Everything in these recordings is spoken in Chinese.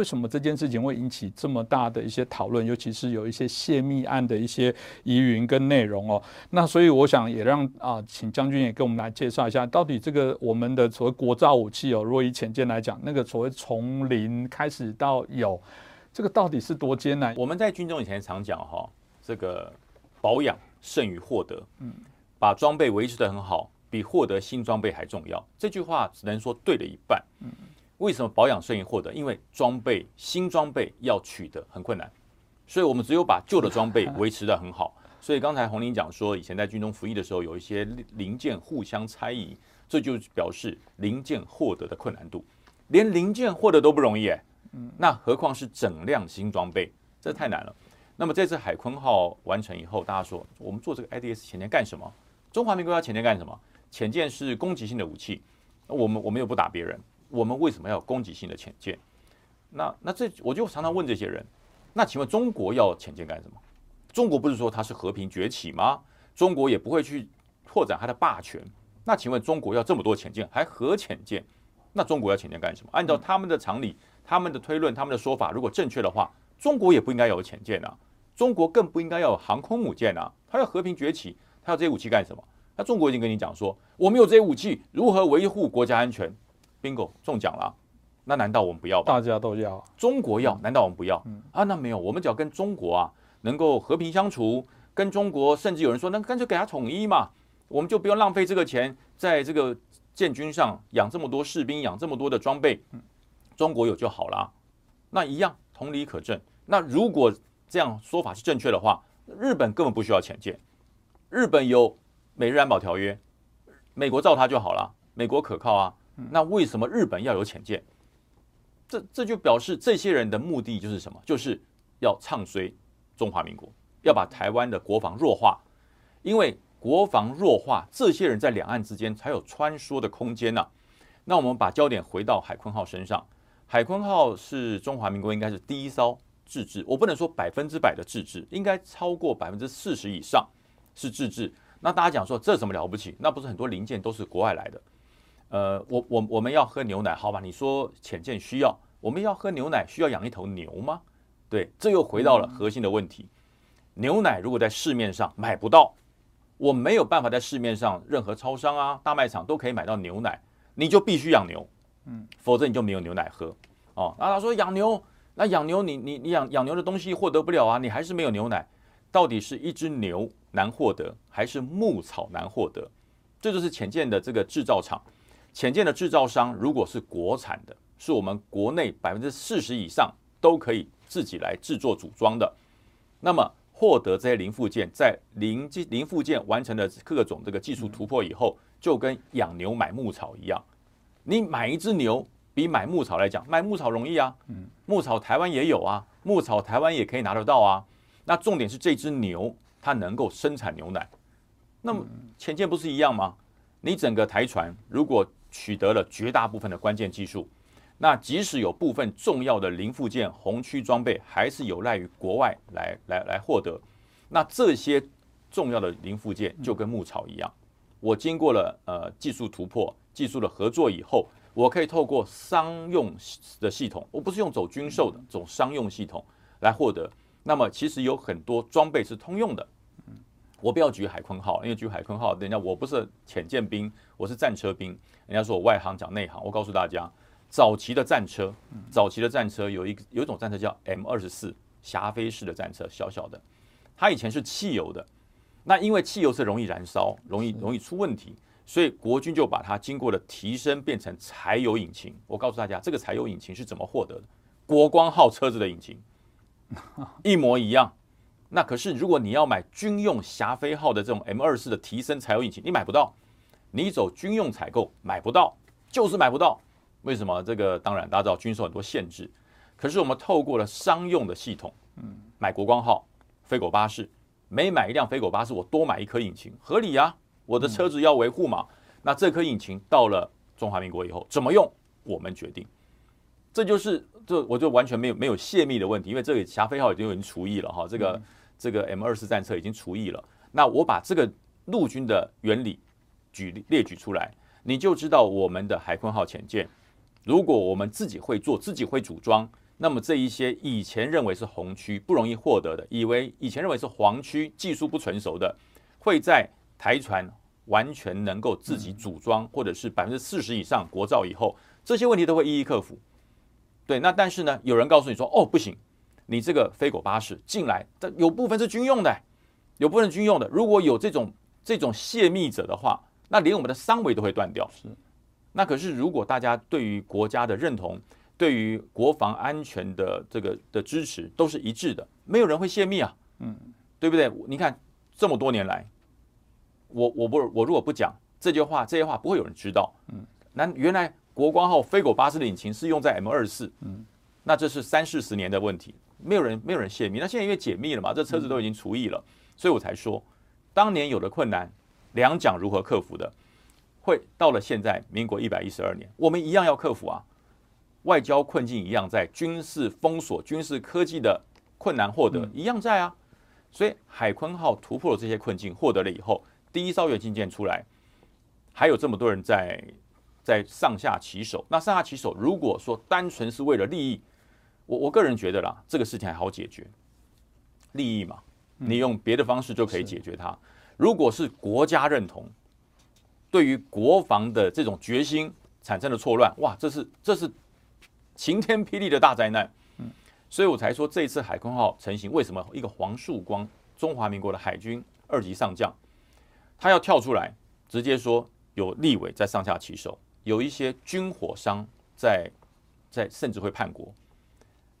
为什么这件事情会引起这么大的一些讨论？尤其是有一些泄密案的一些疑云跟内容哦。那所以我想也让啊，请将军也给我们来介绍一下，到底这个我们的所谓国造武器哦，若以浅见来讲，那个所谓从零开始到有，这个到底是多艰难？我们在军中以前常讲哈，这个保养胜于获得，嗯，把装备维持的很好。比获得新装备还重要，这句话只能说对了一半。嗯为什么保养顺于获得？因为装备新装备要取得很困难，所以我们只有把旧的装备 维持的很好。所以刚才洪林讲说，以前在军中服役的时候，有一些零件互相猜疑，这就表示零件获得的困难度，连零件获得都不容易哎。那何况是整辆新装备，这太难了。那么这次海鲲号完成以后，大家说我们做这个 IDS 前天干什么？中华民国要前天干什么？潜舰是攻击性的武器，我们我们又不打别人，我们为什么要有攻击性的潜舰？那那这我就常常问这些人，那请问中国要潜舰干什么？中国不是说它是和平崛起吗？中国也不会去拓展它的霸权。那请问中国要这么多潜舰，还核潜舰？那中国要潜舰干什么？按照他们的常理、他们的推论、他们的说法，如果正确的话，中国也不应该有潜舰啊，中国更不应该要有航空母舰啊，它要和平崛起，它要这些武器干什么？那中国已经跟你讲说，我们有这些武器，如何维护国家安全？bingo 中奖了。那难道我们不要？大家都要，中国要，难道我们不要？啊，那没有，我们只要跟中国啊能够和平相处，跟中国甚至有人说，那干脆给他统一嘛，我们就不用浪费这个钱在这个建军上养这么多士兵，养这么多的装备，中国有就好了。那一样同理可证。那如果这样说法是正确的话，日本根本不需要潜舰，日本有。美日安保条约，美国造它就好了。美国可靠啊，那为什么日本要有潜舰？这这就表示这些人的目的就是什么？就是要唱衰中华民国，要把台湾的国防弱化。因为国防弱化，这些人在两岸之间才有穿梭的空间呢。那我们把焦点回到海鲲号身上，海鲲号是中华民国应该是第一艘自制，我不能说百分之百的自制，应该超过百分之四十以上是自制。那大家讲说这什么了不起？那不是很多零件都是国外来的？呃，我我我们要喝牛奶，好吧？你说浅见需要，我们要喝牛奶需要养一头牛吗？对，这又回到了核心的问题。牛奶如果在市面上买不到，我没有办法在市面上任何超商啊、大卖场都可以买到牛奶，你就必须养牛，嗯，否则你就没有牛奶喝哦。那他说养牛，那养牛你你你养养牛的东西获得不了啊，你还是没有牛奶。到底是一只牛难获得，还是牧草难获得？这就是浅见的这个制造厂，浅见的制造商，如果是国产的，是我们国内百分之四十以上都可以自己来制作组装的。那么获得这些零附件，在零技零附件完成了各种这个技术突破以后，就跟养牛买牧草一样。你买一只牛，比买牧草来讲，买牧草容易啊。嗯，牧草台湾也有啊，牧草台湾也可以拿得到啊。那重点是这只牛它能够生产牛奶，那么前舰不是一样吗？你整个台船如果取得了绝大部分的关键技术，那即使有部分重要的零附件、红区装备，还是有赖于国外来来来获得。那这些重要的零附件就跟牧草一样，我经过了呃技术突破、技术的合作以后，我可以透过商用的系统，我不是用走军售的，走商用系统来获得。那么其实有很多装备是通用的，我不要举海鲲号，因为举海鲲号，人家我不是潜舰兵，我是战车兵，人家说我外行讲内行，我告诉大家，早期的战车，早期的战车有一个有一种战车叫 M 二十四霞飞式的战车，小小的，它以前是汽油的，那因为汽油是容易燃烧，容易容易出问题，所以国军就把它经过了提升，变成柴油引擎。我告诉大家，这个柴油引擎是怎么获得的？国光号车子的引擎。一模一样，那可是如果你要买军用霞飞号的这种 M 二四的提升柴油引擎，你买不到，你走军用采购买不到，就是买不到。为什么？这个当然大家知道军售很多限制，可是我们透过了商用的系统，嗯，买国光号飞狗巴士，每买一辆飞狗巴士，我多买一颗引擎，合理呀。我的车子要维护嘛，那这颗引擎到了中华民国以后怎么用，我们决定。这就是这我就完全没有没有泄密的问题，因为这个霞飞号已经有人除役了哈，这个这个 M 二四战车已经除役了。那我把这个陆军的原理举列举出来，你就知道我们的海鲲号潜舰，如果我们自己会做，自己会组装，那么这一些以前认为是红区不容易获得的，以为以前认为是黄区技术不成熟的，会在台船完全能够自己组装，或者是百分之四十以上国造以后，这些问题都会一一克服。对，那但是呢，有人告诉你说，哦，不行，你这个飞狗巴士进来，这有部分是军用的，有部分军用的，如果有这种这种泄密者的话，那连我们的三维都会断掉。是，那可是如果大家对于国家的认同，对于国防安全的这个的支持都是一致的，没有人会泄密啊，嗯，对不对？你看这么多年来，我我不我如果不讲这句话，这些话不会有人知道，嗯，那原来国光号飞狗巴士的引擎是用在 M 二四，嗯，那这是三四十年的问题，没有人没有人泄密，那现在因为解密了嘛，这车子都已经除役了，所以我才说，当年有的困难，两蒋如何克服的，会到了现在民国一百一十二年，我们一样要克服啊。外交困境一样在，军事封锁、军事科技的困难获得一样在啊，所以海鲲号突破了这些困境，获得了以后，第一艘远进舰出来，还有这么多人在在上下其手。那上下其手，如果说单纯是为了利益，我我个人觉得啦，这个事情还好解决，利益嘛，你用别的方式就可以解决它。如果是国家认同，对于国防的这种决心产生了错乱，哇，这是这是。晴天霹雳的大灾难，嗯，所以我才说这一次海空号成型，为什么一个黄树光，中华民国的海军二级上将，他要跳出来直接说有立委在上下其手，有一些军火商在在甚至会叛国。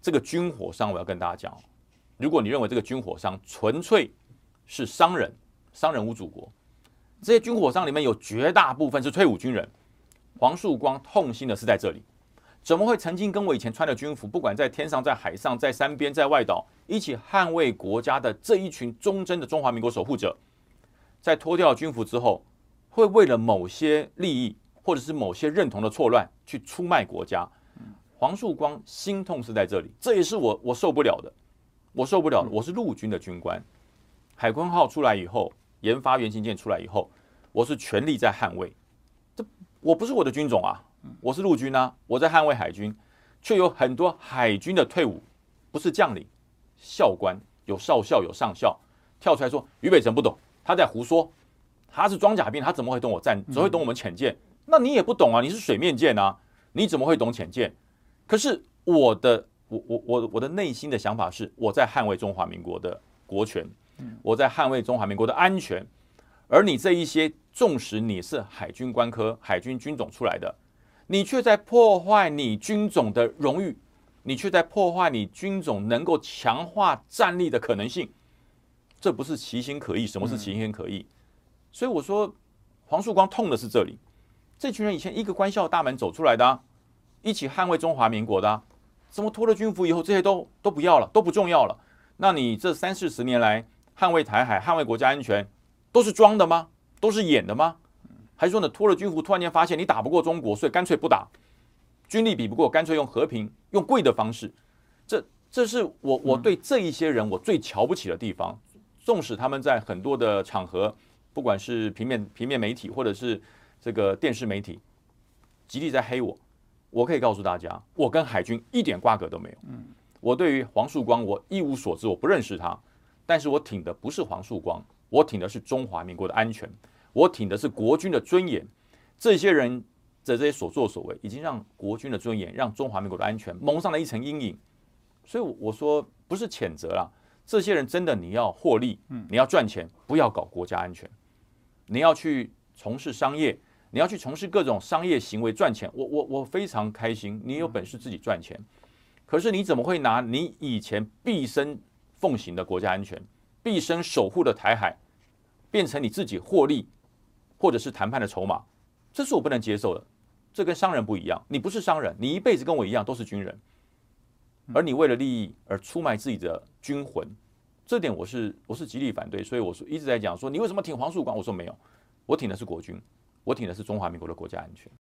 这个军火商我要跟大家讲，如果你认为这个军火商纯粹是商人，商人无祖国，这些军火商里面有绝大部分是退伍军人，黄树光痛心的是在这里。怎么会曾经跟我以前穿的军服，不管在天上、在海上、在山边、在外岛，一起捍卫国家的这一群忠贞的中华民国守护者，在脱掉军服之后，会为了某些利益或者是某些认同的错乱去出卖国家？黄树光心痛是在这里，这也是我我受不了的，我受不了的。我是陆军的军官，海鲲号出来以后，研发原型舰出来以后，我是全力在捍卫，这我不是我的军种啊。我是陆军啊，我在捍卫海军，却有很多海军的退伍，不是将领、校官，有少校有上校，跳出来说于北辰不懂，他在胡说，他是装甲兵，他怎么会懂我战，只会懂我们潜舰？那你也不懂啊，你是水面舰啊，你怎么会懂潜舰？可是我的，我我我我的内心的想法是，我在捍卫中华民国的国权，我在捍卫中华民国的安全，而你这一些，纵使你是海军官科、海军军种出来的。你却在破坏你军种的荣誉，你却在破坏你军种能够强化战力的可能性，这不是其心可议？什么是其心可议？所以我说，黄树光痛的是这里，这群人以前一个官校大门走出来的，一起捍卫中华民国的，怎么脱了军服以后，这些都都不要了，都不重要了？那你这三四十年来捍卫台海、捍卫国家安全，都是装的吗？都是演的吗？还是说呢，脱了军服，突然间发现你打不过中国，所以干脆不打，军力比不过，干脆用和平、用贵的方式。这，这是我我对这一些人我最瞧不起的地方。纵使他们在很多的场合，不管是平面平面媒体，或者是这个电视媒体，极力在黑我，我可以告诉大家，我跟海军一点瓜葛都没有。嗯，我对于黄树光，我一无所知，我不认识他，但是我挺的不是黄树光，我挺的是中华民国的安全。我挺的是国军的尊严，这些人的这些所作所为，已经让国军的尊严、让中华民国的安全蒙上了一层阴影。所以我说，不是谴责啦，这些人真的你要获利，你要赚钱，不要搞国家安全，你要去从事商业，你要去从事各种商业行为赚钱。我我我非常开心，你有本事自己赚钱，可是你怎么会拿你以前毕生奉行的国家安全、毕生守护的台海，变成你自己获利？或者是谈判的筹码，这是我不能接受的。这跟商人不一样，你不是商人，你一辈子跟我一样都是军人，而你为了利益而出卖自己的军魂，这点我是我是极力反对。所以我说一直在讲说，你为什么挺黄树光？我说没有，我挺的是国军，我挺的是中华民国的国家安全。